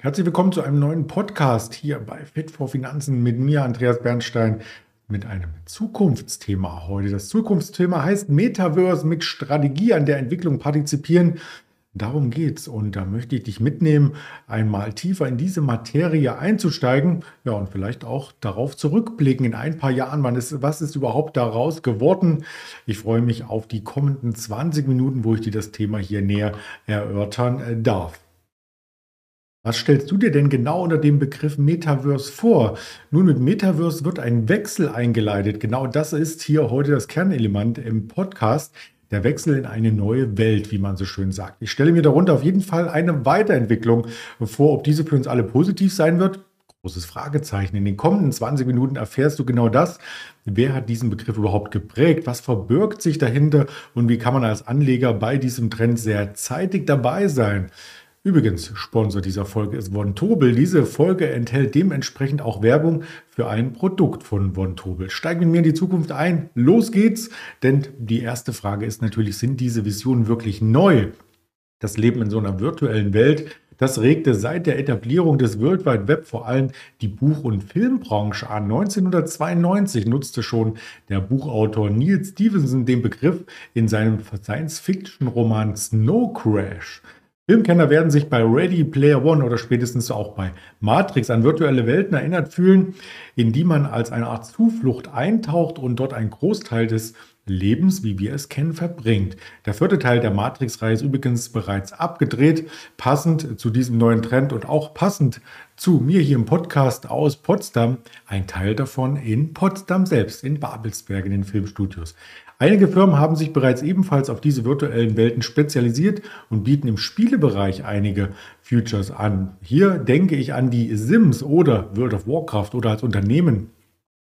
Herzlich willkommen zu einem neuen Podcast hier bei Fit for Finanzen mit mir, Andreas Bernstein, mit einem Zukunftsthema heute. Das Zukunftsthema heißt Metaverse mit Strategie an der Entwicklung partizipieren. Darum geht's und da möchte ich dich mitnehmen, einmal tiefer in diese Materie einzusteigen, ja und vielleicht auch darauf zurückblicken in ein paar Jahren, wann ist, was ist überhaupt daraus geworden. Ich freue mich auf die kommenden 20 Minuten, wo ich dir das Thema hier näher erörtern äh, darf. Was stellst du dir denn genau unter dem Begriff Metaverse vor? Nun, mit Metaverse wird ein Wechsel eingeleitet. Genau das ist hier heute das Kernelement im Podcast. Der Wechsel in eine neue Welt, wie man so schön sagt. Ich stelle mir darunter auf jeden Fall eine Weiterentwicklung vor. Ob diese für uns alle positiv sein wird, großes Fragezeichen. In den kommenden 20 Minuten erfährst du genau das. Wer hat diesen Begriff überhaupt geprägt? Was verbirgt sich dahinter? Und wie kann man als Anleger bei diesem Trend sehr zeitig dabei sein? Übrigens, Sponsor dieser Folge ist Von Tobel. Diese Folge enthält dementsprechend auch Werbung für ein Produkt von Von Tobel. Steigen wir mir in die Zukunft ein. Los geht's! Denn die erste Frage ist natürlich, sind diese Visionen wirklich neu? Das Leben in so einer virtuellen Welt, das regte seit der Etablierung des World Wide Web vor allem die Buch- und Filmbranche an. 1992 nutzte schon der Buchautor Neil Stevenson den Begriff in seinem Science-Fiction-Roman Snow Crash. Filmkenner werden sich bei Ready Player One oder spätestens auch bei Matrix an virtuelle Welten erinnert fühlen, in die man als eine Art Zuflucht eintaucht und dort einen Großteil des Lebens, wie wir es kennen, verbringt. Der vierte Teil der Matrix-Reihe ist übrigens bereits abgedreht, passend zu diesem neuen Trend und auch passend zu mir hier im Podcast aus Potsdam, ein Teil davon in Potsdam selbst, in Babelsberg in den Filmstudios. Einige Firmen haben sich bereits ebenfalls auf diese virtuellen Welten spezialisiert und bieten im Spielebereich einige Futures an. Hier denke ich an die Sims oder World of Warcraft oder als Unternehmen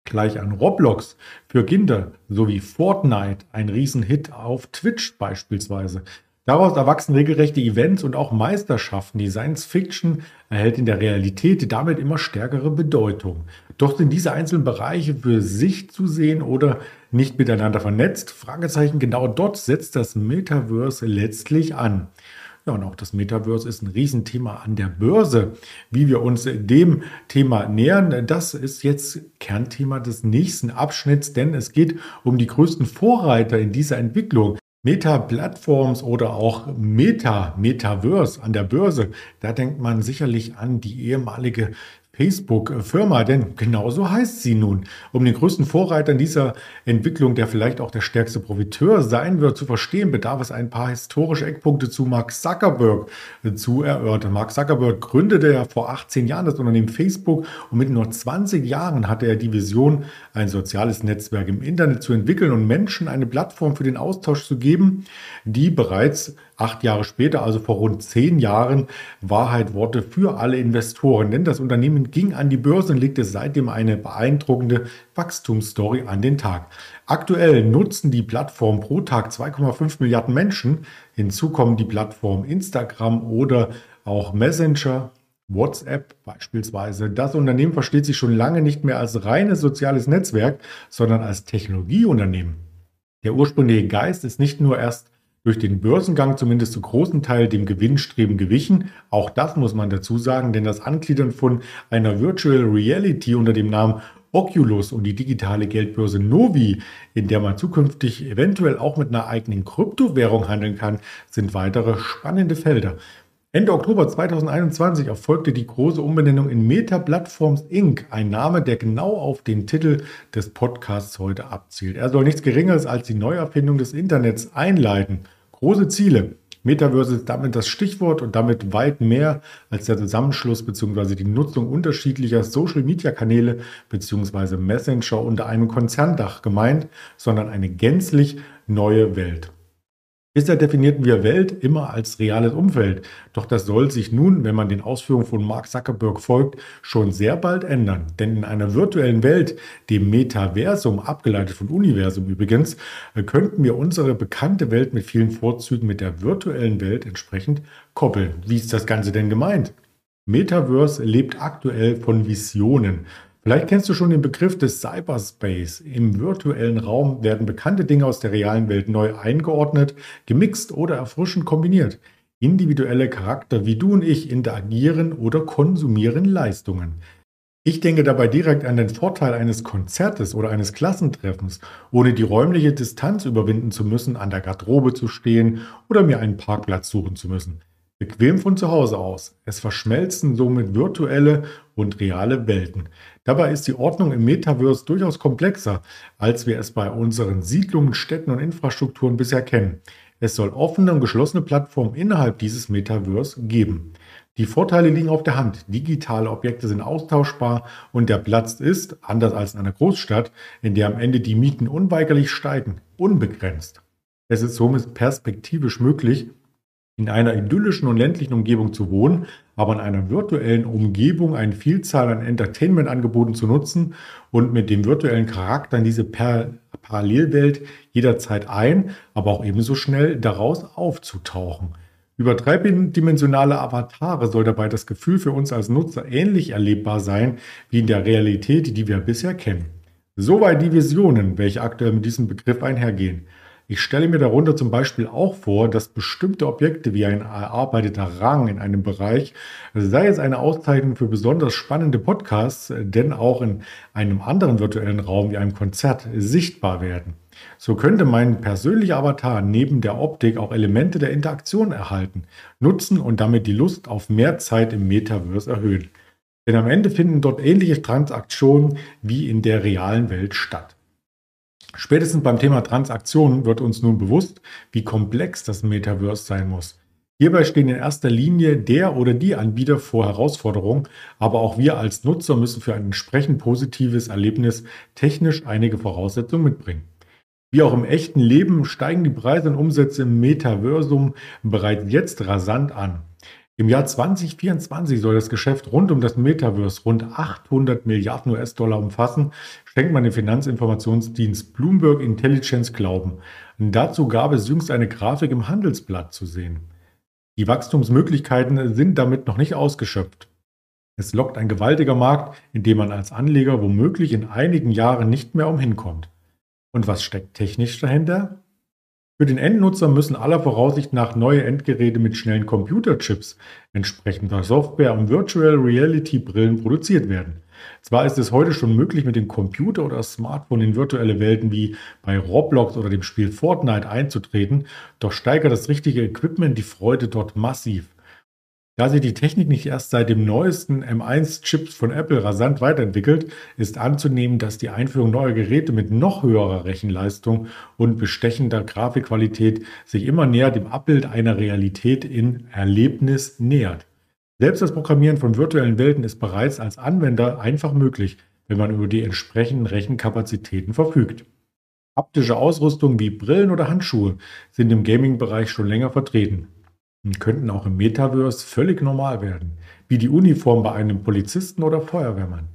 gleich an Roblox für Kinder sowie Fortnite, ein Riesenhit auf Twitch beispielsweise. Daraus erwachsen regelrechte Events und auch Meisterschaften. Die Science Fiction erhält in der Realität damit immer stärkere Bedeutung. Doch sind diese einzelnen Bereiche für sich zu sehen oder nicht miteinander vernetzt? Fragezeichen, genau dort setzt das Metaverse letztlich an. Ja, und auch das Metaverse ist ein Riesenthema an der Börse. Wie wir uns dem Thema nähern, das ist jetzt Kernthema des nächsten Abschnitts, denn es geht um die größten Vorreiter in dieser Entwicklung. Meta-Plattforms oder auch Meta, Metaverse an der Börse, da denkt man sicherlich an die ehemalige Facebook-Firma, denn genauso heißt sie nun. Um den größten Vorreiter in dieser Entwicklung, der vielleicht auch der stärkste Profiteur sein wird, zu verstehen, bedarf es ein paar historische Eckpunkte zu Mark Zuckerberg zu erörtern. Mark Zuckerberg gründete ja vor 18 Jahren das Unternehmen Facebook und mit nur 20 Jahren hatte er die Vision, ein soziales Netzwerk im Internet zu entwickeln und Menschen eine Plattform für den Austausch zu geben, die bereits acht Jahre später, also vor rund zehn Jahren, Wahrheit wurde für alle Investoren. Denn das Unternehmen ging an die Börse und legte seitdem eine beeindruckende Wachstumsstory an den Tag. Aktuell nutzen die Plattform pro Tag 2,5 Milliarden Menschen. Hinzu kommen die Plattformen Instagram oder auch Messenger, WhatsApp beispielsweise. Das Unternehmen versteht sich schon lange nicht mehr als reines soziales Netzwerk, sondern als Technologieunternehmen. Der ursprüngliche Geist ist nicht nur erst durch den Börsengang zumindest zu großen Teil dem Gewinnstreben gewichen. Auch das muss man dazu sagen, denn das Angliedern von einer Virtual Reality unter dem Namen Oculus und die digitale Geldbörse Novi, in der man zukünftig eventuell auch mit einer eigenen Kryptowährung handeln kann, sind weitere spannende Felder. Ende Oktober 2021 erfolgte die große Umbenennung in Meta Platforms Inc., ein Name, der genau auf den Titel des Podcasts heute abzielt. Er soll nichts Geringeres als die Neuerfindung des Internets einleiten. Große Ziele. Metaverse ist damit das Stichwort und damit weit mehr als der Zusammenschluss bzw. die Nutzung unterschiedlicher Social-Media-Kanäle bzw. Messenger unter einem Konzerndach gemeint, sondern eine gänzlich neue Welt. Bisher definierten wir Welt immer als reales Umfeld. Doch das soll sich nun, wenn man den Ausführungen von Mark Zuckerberg folgt, schon sehr bald ändern. Denn in einer virtuellen Welt, dem Metaversum, abgeleitet von Universum übrigens, könnten wir unsere bekannte Welt mit vielen Vorzügen mit der virtuellen Welt entsprechend koppeln. Wie ist das Ganze denn gemeint? Metaverse lebt aktuell von Visionen. Vielleicht kennst du schon den Begriff des Cyberspace. Im virtuellen Raum werden bekannte Dinge aus der realen Welt neu eingeordnet, gemixt oder erfrischend kombiniert. individuelle Charakter wie du und ich interagieren oder konsumieren Leistungen. Ich denke dabei direkt an den Vorteil eines Konzertes oder eines Klassentreffens, ohne die räumliche Distanz überwinden zu müssen, an der Garderobe zu stehen oder mir einen Parkplatz suchen zu müssen. Bequem von zu Hause aus. Es verschmelzen somit virtuelle und reale Welten. Dabei ist die Ordnung im Metaverse durchaus komplexer, als wir es bei unseren Siedlungen, Städten und Infrastrukturen bisher kennen. Es soll offene und geschlossene Plattformen innerhalb dieses Metaverse geben. Die Vorteile liegen auf der Hand. Digitale Objekte sind austauschbar und der Platz ist, anders als in einer Großstadt, in der am Ende die Mieten unweigerlich steigen, unbegrenzt. Es ist somit perspektivisch möglich, in einer idyllischen und ländlichen Umgebung zu wohnen, aber in einer virtuellen Umgebung eine Vielzahl an Entertainment-Angeboten zu nutzen und mit dem virtuellen Charakter in diese per Parallelwelt jederzeit ein, aber auch ebenso schnell daraus aufzutauchen. Über dreidimensionale Avatare soll dabei das Gefühl für uns als Nutzer ähnlich erlebbar sein wie in der Realität, die wir bisher kennen. Soweit die Visionen, welche aktuell mit diesem Begriff einhergehen. Ich stelle mir darunter zum Beispiel auch vor, dass bestimmte Objekte wie ein erarbeiteter Rang in einem Bereich, sei es eine Auszeichnung für besonders spannende Podcasts, denn auch in einem anderen virtuellen Raum wie einem Konzert sichtbar werden. So könnte mein persönlicher Avatar neben der Optik auch Elemente der Interaktion erhalten, nutzen und damit die Lust auf mehr Zeit im Metaverse erhöhen. Denn am Ende finden dort ähnliche Transaktionen wie in der realen Welt statt. Spätestens beim Thema Transaktionen wird uns nun bewusst, wie komplex das Metaverse sein muss. Hierbei stehen in erster Linie der oder die Anbieter vor Herausforderungen, aber auch wir als Nutzer müssen für ein entsprechend positives Erlebnis technisch einige Voraussetzungen mitbringen. Wie auch im echten Leben steigen die Preise und Umsätze im Metaversum bereits jetzt rasant an. Im Jahr 2024 soll das Geschäft rund um das Metaverse rund 800 Milliarden US-Dollar umfassen, schenkt man dem Finanzinformationsdienst Bloomberg Intelligence Glauben. Und dazu gab es jüngst eine Grafik im Handelsblatt zu sehen. Die Wachstumsmöglichkeiten sind damit noch nicht ausgeschöpft. Es lockt ein gewaltiger Markt, in dem man als Anleger womöglich in einigen Jahren nicht mehr umhinkommt. Und was steckt technisch dahinter? Für den Endnutzer müssen aller Voraussicht nach neue Endgeräte mit schnellen Computerchips entsprechender Software und Virtual Reality Brillen produziert werden. Zwar ist es heute schon möglich, mit dem Computer oder Smartphone in virtuelle Welten wie bei Roblox oder dem Spiel Fortnite einzutreten, doch steigert das richtige Equipment die Freude dort massiv. Da sich die Technik nicht erst seit dem neuesten M1-Chips von Apple rasant weiterentwickelt, ist anzunehmen, dass die Einführung neuer Geräte mit noch höherer Rechenleistung und bestechender Grafikqualität sich immer näher dem Abbild einer Realität in Erlebnis nähert. Selbst das Programmieren von virtuellen Welten ist bereits als Anwender einfach möglich, wenn man über die entsprechenden Rechenkapazitäten verfügt. Haptische Ausrüstung wie Brillen oder Handschuhe sind im Gaming-Bereich schon länger vertreten könnten auch im Metaverse völlig normal werden, wie die Uniform bei einem Polizisten oder Feuerwehrmann.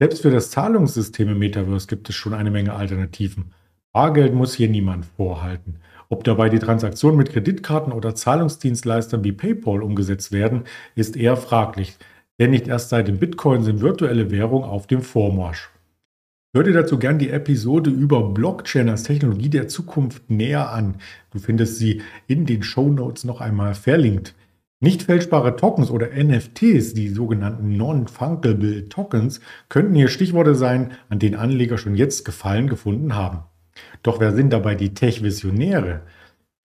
Selbst für das Zahlungssystem im Metaverse gibt es schon eine Menge Alternativen. Bargeld muss hier niemand vorhalten. Ob dabei die Transaktionen mit Kreditkarten oder Zahlungsdienstleistern wie PayPal umgesetzt werden, ist eher fraglich, denn nicht erst seit dem Bitcoin sind virtuelle Währungen auf dem Vormarsch. Hör dir dazu gern die Episode über Blockchain als Technologie der Zukunft näher an. Du findest sie in den Show Notes noch einmal verlinkt. Nicht fälschbare Tokens oder NFTs, die sogenannten Non-Fungible Tokens, könnten hier Stichworte sein, an denen Anleger schon jetzt Gefallen gefunden haben. Doch wer sind dabei die Tech-Visionäre?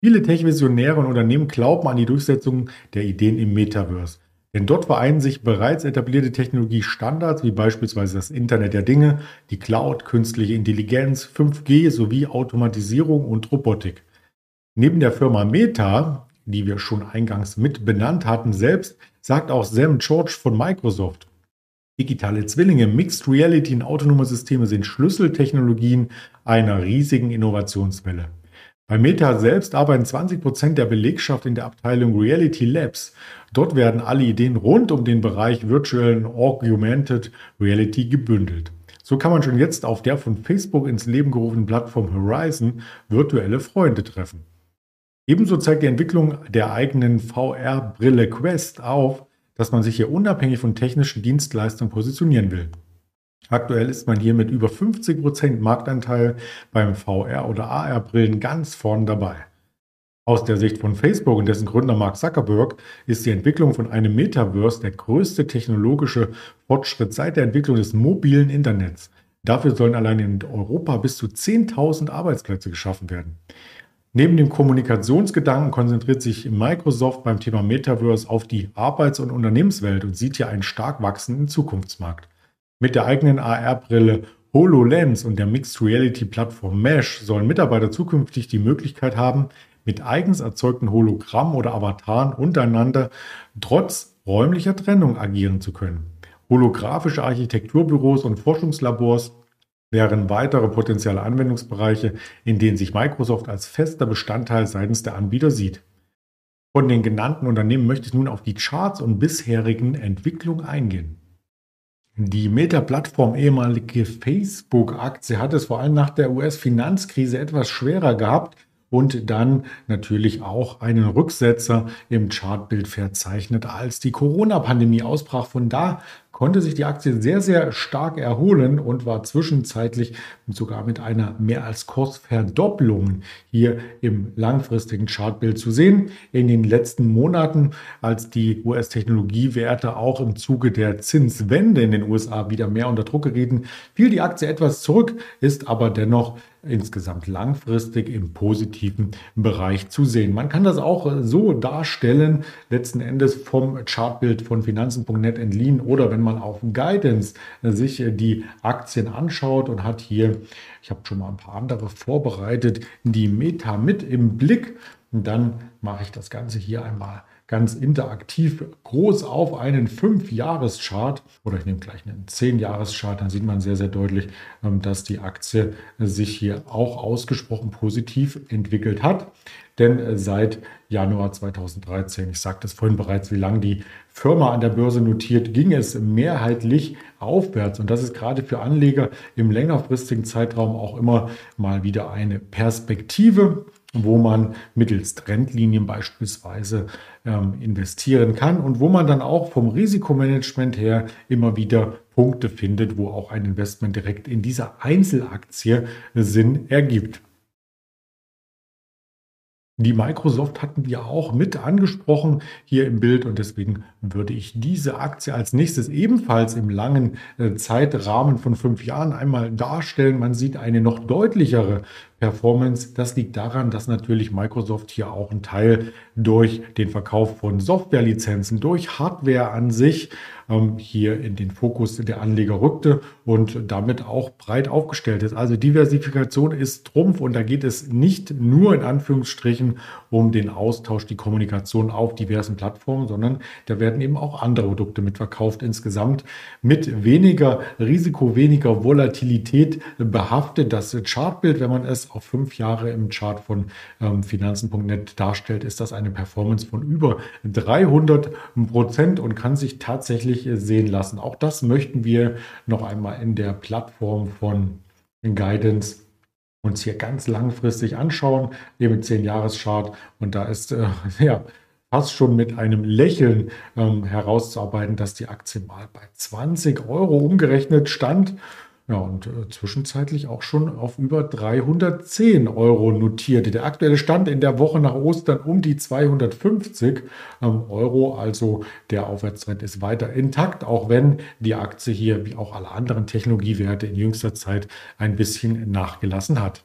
Viele Tech-Visionäre und Unternehmen glauben an die Durchsetzung der Ideen im Metaverse. Denn dort vereinen sich bereits etablierte Technologiestandards wie beispielsweise das Internet der Dinge, die Cloud, künstliche Intelligenz, 5G sowie Automatisierung und Robotik. Neben der Firma Meta, die wir schon eingangs mit benannt hatten, selbst sagt auch Sam George von Microsoft, digitale Zwillinge, Mixed Reality und autonome Systeme sind Schlüsseltechnologien einer riesigen Innovationswelle. Bei Meta selbst arbeiten 20 Prozent der Belegschaft in der Abteilung Reality Labs. Dort werden alle Ideen rund um den Bereich Virtual Augmented Reality gebündelt. So kann man schon jetzt auf der von Facebook ins Leben gerufenen Plattform Horizon virtuelle Freunde treffen. Ebenso zeigt die Entwicklung der eigenen VR-Brille Quest auf, dass man sich hier unabhängig von technischen Dienstleistungen positionieren will. Aktuell ist man hier mit über 50% Marktanteil beim VR- oder AR-Brillen ganz vorn dabei. Aus der Sicht von Facebook und dessen Gründer Mark Zuckerberg ist die Entwicklung von einem Metaverse der größte technologische Fortschritt seit der Entwicklung des mobilen Internets. Dafür sollen allein in Europa bis zu 10.000 Arbeitsplätze geschaffen werden. Neben dem Kommunikationsgedanken konzentriert sich Microsoft beim Thema Metaverse auf die Arbeits- und Unternehmenswelt und sieht hier einen stark wachsenden Zukunftsmarkt. Mit der eigenen AR-Brille HoloLens und der Mixed Reality Plattform Mesh sollen Mitarbeiter zukünftig die Möglichkeit haben, mit eigens erzeugten Hologrammen oder Avataren untereinander trotz räumlicher Trennung agieren zu können. Holographische Architekturbüros und Forschungslabors wären weitere potenzielle Anwendungsbereiche, in denen sich Microsoft als fester Bestandteil seitens der Anbieter sieht. Von den genannten Unternehmen möchte ich nun auf die Charts und bisherigen Entwicklungen eingehen. Die Meta-Plattform ehemalige Facebook-Aktie hat es vor allem nach der US-Finanzkrise etwas schwerer gehabt, und dann natürlich auch einen Rücksetzer im Chartbild verzeichnet, als die Corona-Pandemie ausbrach. Von da konnte sich die Aktie sehr, sehr stark erholen und war zwischenzeitlich sogar mit einer mehr als Kursverdopplung hier im langfristigen Chartbild zu sehen. In den letzten Monaten, als die US-Technologiewerte auch im Zuge der Zinswende in den USA wieder mehr unter Druck gerieten, fiel die Aktie etwas zurück, ist aber dennoch insgesamt langfristig im positiven Bereich zu sehen. Man kann das auch so darstellen, letzten Endes vom Chartbild von Finanzen.net entliehen oder wenn man auf Guidance sich die Aktien anschaut und hat hier, ich habe schon mal ein paar andere vorbereitet, die Meta mit im Blick. Dann mache ich das Ganze hier einmal ganz interaktiv groß auf einen 5-Jahres-Chart oder ich nehme gleich einen 10-Jahres-Chart, dann sieht man sehr, sehr deutlich, ähm, dass die Aktie sich hier auch ausgesprochen positiv entwickelt hat. Denn äh, seit Januar 2013, ich sagte es vorhin bereits, wie lange die Firma an der Börse notiert, ging es mehrheitlich aufwärts. Und das ist gerade für Anleger im längerfristigen Zeitraum auch immer mal wieder eine Perspektive wo man mittels Trendlinien beispielsweise ähm, investieren kann und wo man dann auch vom Risikomanagement her immer wieder Punkte findet, wo auch ein Investment direkt in dieser Einzelaktie Sinn ergibt. Die Microsoft hatten wir auch mit angesprochen hier im Bild und deswegen würde ich diese Aktie als nächstes ebenfalls im langen äh, Zeitrahmen von fünf Jahren einmal darstellen. Man sieht eine noch deutlichere Performance. Das liegt daran, dass natürlich Microsoft hier auch einen Teil durch den Verkauf von Softwarelizenzen, durch Hardware an sich ähm, hier in den Fokus der Anleger rückte und damit auch breit aufgestellt ist. Also Diversifikation ist Trumpf und da geht es nicht nur in Anführungsstrichen um den Austausch, die Kommunikation auf diversen Plattformen, sondern da werden eben auch andere Produkte mitverkauft, insgesamt mit weniger Risiko, weniger Volatilität behaftet. Das Chartbild, wenn man es auf fünf Jahre im Chart von ähm, Finanzen.net darstellt, ist das eine Performance von über 300 Prozent und kann sich tatsächlich sehen lassen. Auch das möchten wir noch einmal in der Plattform von Guidance uns hier ganz langfristig anschauen, eben 10-Jahres-Chart. Und da ist äh, ja fast schon mit einem Lächeln ähm, herauszuarbeiten, dass die Aktie mal bei 20 Euro umgerechnet stand. Ja, und äh, zwischenzeitlich auch schon auf über 310 Euro notiert. Der aktuelle Stand in der Woche nach Ostern um die 250 ähm, Euro. Also der Aufwärtstrend ist weiter intakt, auch wenn die Aktie hier, wie auch alle anderen Technologiewerte in jüngster Zeit, ein bisschen nachgelassen hat.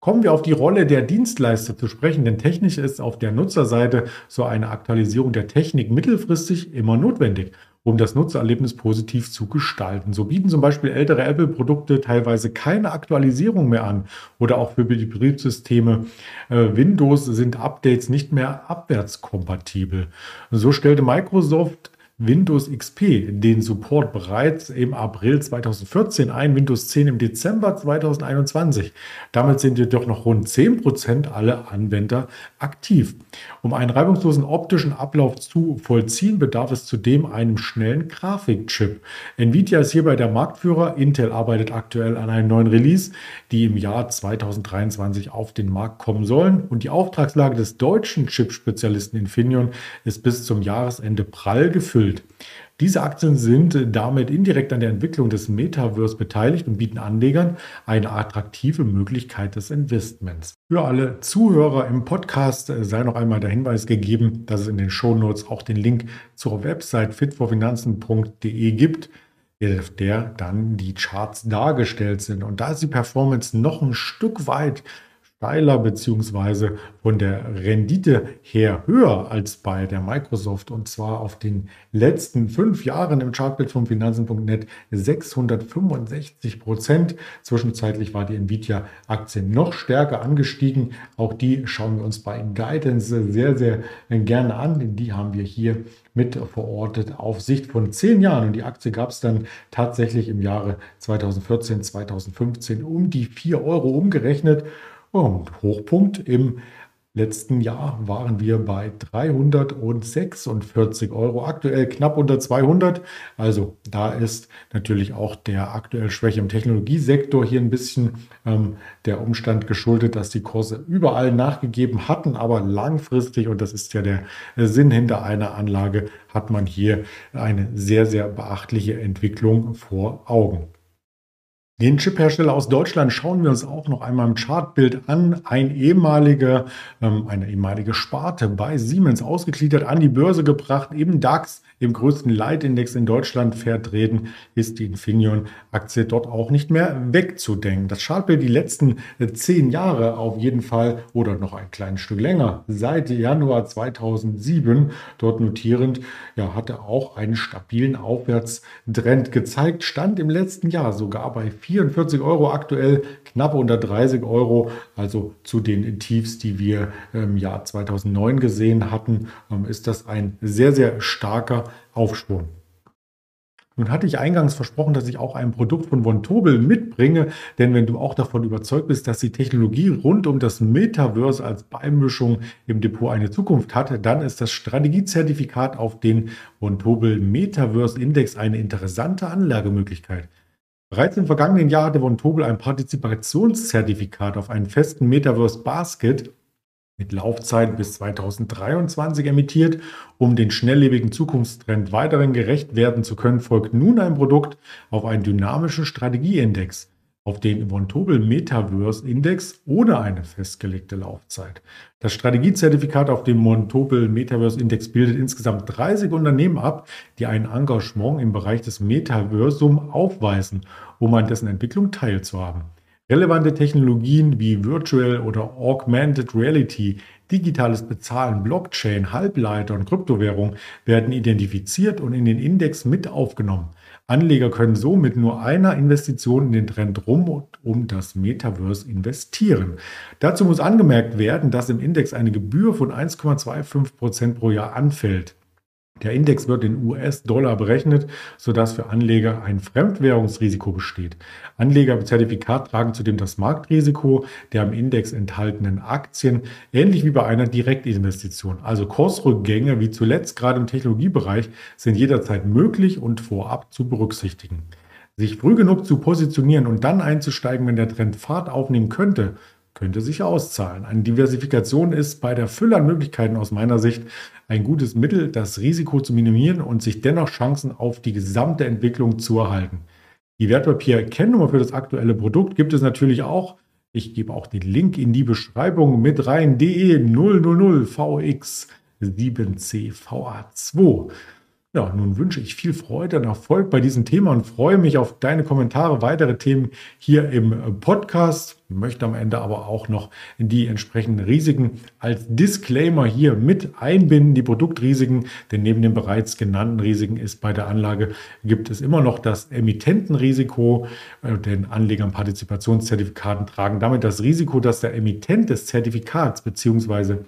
Kommen wir auf die Rolle der Dienstleister zu sprechen, denn technisch ist auf der Nutzerseite so eine Aktualisierung der Technik mittelfristig immer notwendig um das Nutzererlebnis positiv zu gestalten. So bieten zum Beispiel ältere Apple-Produkte teilweise keine Aktualisierung mehr an oder auch für die Betriebssysteme äh, Windows sind Updates nicht mehr abwärtskompatibel. So stellte Microsoft Windows XP den Support bereits im April 2014 ein, Windows 10 im Dezember 2021. Damit sind jedoch noch rund 10% aller Anwender aktiv. Um einen reibungslosen optischen Ablauf zu vollziehen, bedarf es zudem einem schnellen Grafikchip. Nvidia ist hierbei der Marktführer. Intel arbeitet aktuell an einem neuen Release, die im Jahr 2023 auf den Markt kommen sollen. Und die Auftragslage des deutschen Chip-Spezialisten Infineon ist bis zum Jahresende prall gefüllt. Diese Aktien sind damit indirekt an der Entwicklung des Metaverse beteiligt und bieten Anlegern eine attraktive Möglichkeit des Investments. Für alle Zuhörer im Podcast sei noch einmal der Hinweis gegeben, dass es in den Shownotes auch den Link zur Website fitforfinanzen.de gibt der dann die Charts dargestellt sind. Und da ist die Performance noch ein Stück weit steiler beziehungsweise von der Rendite her höher als bei der Microsoft und zwar auf den letzten fünf Jahren im Chartbild von Finanzen.net 665 Prozent. Zwischenzeitlich war die Nvidia-Aktie noch stärker angestiegen. Auch die schauen wir uns bei Guidance sehr, sehr gerne an. Die haben wir hier mit verortet auf Sicht von zehn Jahren. Und die Aktie gab es dann tatsächlich im Jahre 2014, 2015 um die 4 Euro umgerechnet. Und Hochpunkt im letzten Jahr waren wir bei 346 Euro, aktuell knapp unter 200. Also da ist natürlich auch der aktuell Schwäche im Technologiesektor hier ein bisschen ähm, der Umstand geschuldet, dass die Kurse überall nachgegeben hatten, aber langfristig, und das ist ja der Sinn hinter einer Anlage, hat man hier eine sehr, sehr beachtliche Entwicklung vor Augen. Den Chiphersteller aus Deutschland schauen wir uns auch noch einmal im Chartbild an. Ein ehemaliger, ähm, eine ehemalige Sparte bei Siemens ausgegliedert, an die Börse gebracht, im DAX im größten Leitindex in Deutschland vertreten, ist die Infineon-Aktie dort auch nicht mehr wegzudenken. Das Chartbild die letzten äh, zehn Jahre auf jeden Fall oder noch ein kleines Stück länger, seit Januar 2007 dort notierend, ja, hatte auch einen stabilen Aufwärtstrend gezeigt, stand im letzten Jahr sogar bei 44 Euro aktuell, knapp unter 30 Euro, also zu den Tiefs, die wir im Jahr 2009 gesehen hatten, ähm, ist das ein sehr, sehr starker Aufschwung. Nun hatte ich eingangs versprochen, dass ich auch ein Produkt von Von Tobel mitbringe, denn wenn du auch davon überzeugt bist, dass die Technologie rund um das Metaverse als Beimischung im Depot eine Zukunft hat, dann ist das Strategiezertifikat auf den Von Tobel Metaverse Index eine interessante Anlagemöglichkeit. Bereits im vergangenen Jahr hatte Von Tobel ein Partizipationszertifikat auf einen festen Metaverse Basket mit Laufzeit bis 2023 emittiert. Um den schnelllebigen Zukunftstrend weiterhin gerecht werden zu können, folgt nun ein Produkt auf einen dynamischen Strategieindex, auf den Vontobel Metaverse Index ohne eine festgelegte Laufzeit. Das Strategiezertifikat auf dem Montobel Metaverse Index bildet insgesamt 30 Unternehmen ab, die ein Engagement im Bereich des Metaversum aufweisen, um an dessen Entwicklung teilzuhaben. Relevante Technologien wie Virtual oder Augmented Reality, digitales Bezahlen, Blockchain, Halbleiter und Kryptowährung werden identifiziert und in den Index mit aufgenommen. Anleger können so mit nur einer Investition in den Trend rum und um das Metaverse investieren. Dazu muss angemerkt werden, dass im Index eine Gebühr von 1,25 Prozent pro Jahr anfällt. Der Index wird in US-Dollar berechnet, sodass für Anleger ein Fremdwährungsrisiko besteht. Anleger im Zertifikat tragen zudem das Marktrisiko der im Index enthaltenen Aktien, ähnlich wie bei einer Direktinvestition. Also Kursrückgänge, wie zuletzt gerade im Technologiebereich, sind jederzeit möglich und vorab zu berücksichtigen. Sich früh genug zu positionieren und dann einzusteigen, wenn der Trend Fahrt aufnehmen könnte, könnte sich auszahlen. Eine Diversifikation ist bei der Fülle an Möglichkeiten aus meiner Sicht ein gutes Mittel, das Risiko zu minimieren und sich dennoch Chancen auf die gesamte Entwicklung zu erhalten. Die Wertpapier-Kennnummer für das aktuelle Produkt gibt es natürlich auch. Ich gebe auch den Link in die Beschreibung mit rein. DE 000 VX 7CVA2. Ja, nun wünsche ich viel Freude und Erfolg bei diesem Thema und freue mich auf deine Kommentare, weitere Themen hier im Podcast. Ich möchte am Ende aber auch noch die entsprechenden Risiken als Disclaimer hier mit einbinden, die Produktrisiken, denn neben den bereits genannten Risiken ist bei der Anlage gibt es immer noch das Emittentenrisiko, äh, denn Anleger an Partizipationszertifikaten tragen damit das Risiko, dass der Emittent des Zertifikats bzw.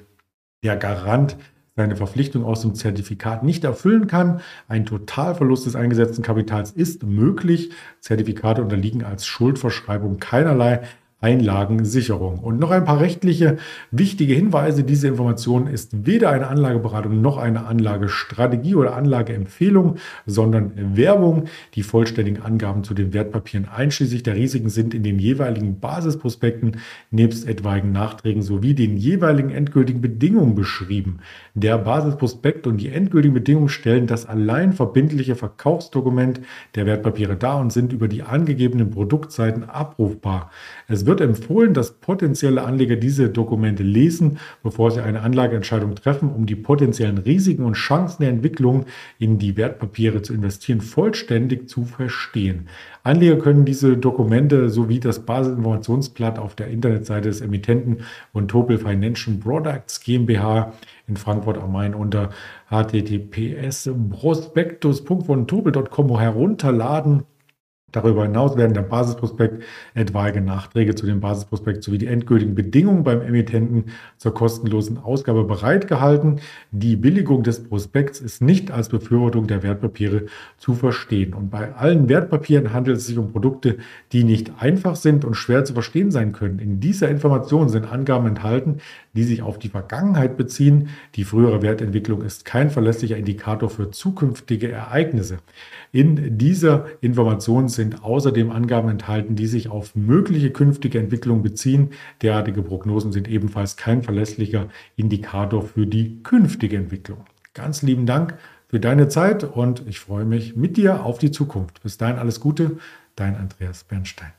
der Garant seine Verpflichtung aus dem Zertifikat nicht erfüllen kann. Ein Totalverlust des eingesetzten Kapitals ist möglich. Zertifikate unterliegen als Schuldverschreibung keinerlei Einlagensicherung. Und noch ein paar rechtliche wichtige Hinweise. Diese Information ist weder eine Anlageberatung noch eine Anlagestrategie oder Anlageempfehlung, sondern Werbung. Die vollständigen Angaben zu den Wertpapieren einschließlich der Risiken sind in den jeweiligen Basisprospekten nebst etwaigen Nachträgen sowie den jeweiligen endgültigen Bedingungen beschrieben. Der Basisprospekt und die endgültigen Bedingungen stellen das allein verbindliche Verkaufsdokument der Wertpapiere dar und sind über die angegebenen Produktseiten abrufbar. Es wird empfohlen, dass potenzielle Anleger diese Dokumente lesen, bevor sie eine Anlageentscheidung treffen, um die potenziellen Risiken und Chancen der Entwicklung in die Wertpapiere zu investieren vollständig zu verstehen. Anleger können diese Dokumente sowie das Basisinformationsblatt auf der Internetseite des Emittenten und Topel Financial Products GmbH in Frankfurt am Main unter https prospectus.topel.com herunterladen Darüber hinaus werden der Basisprospekt, etwaige Nachträge zu dem Basisprospekt sowie die endgültigen Bedingungen beim Emittenten zur kostenlosen Ausgabe bereitgehalten. Die Billigung des Prospekts ist nicht als Befürwortung der Wertpapiere zu verstehen. Und bei allen Wertpapieren handelt es sich um Produkte, die nicht einfach sind und schwer zu verstehen sein können. In dieser Information sind Angaben enthalten, die sich auf die Vergangenheit beziehen. Die frühere Wertentwicklung ist kein verlässlicher Indikator für zukünftige Ereignisse. In dieser Information sind sind außerdem Angaben enthalten, die sich auf mögliche künftige Entwicklungen beziehen. Derartige Prognosen sind ebenfalls kein verlässlicher Indikator für die künftige Entwicklung. Ganz lieben Dank für deine Zeit und ich freue mich mit dir auf die Zukunft. Bis dahin alles Gute, dein Andreas Bernstein.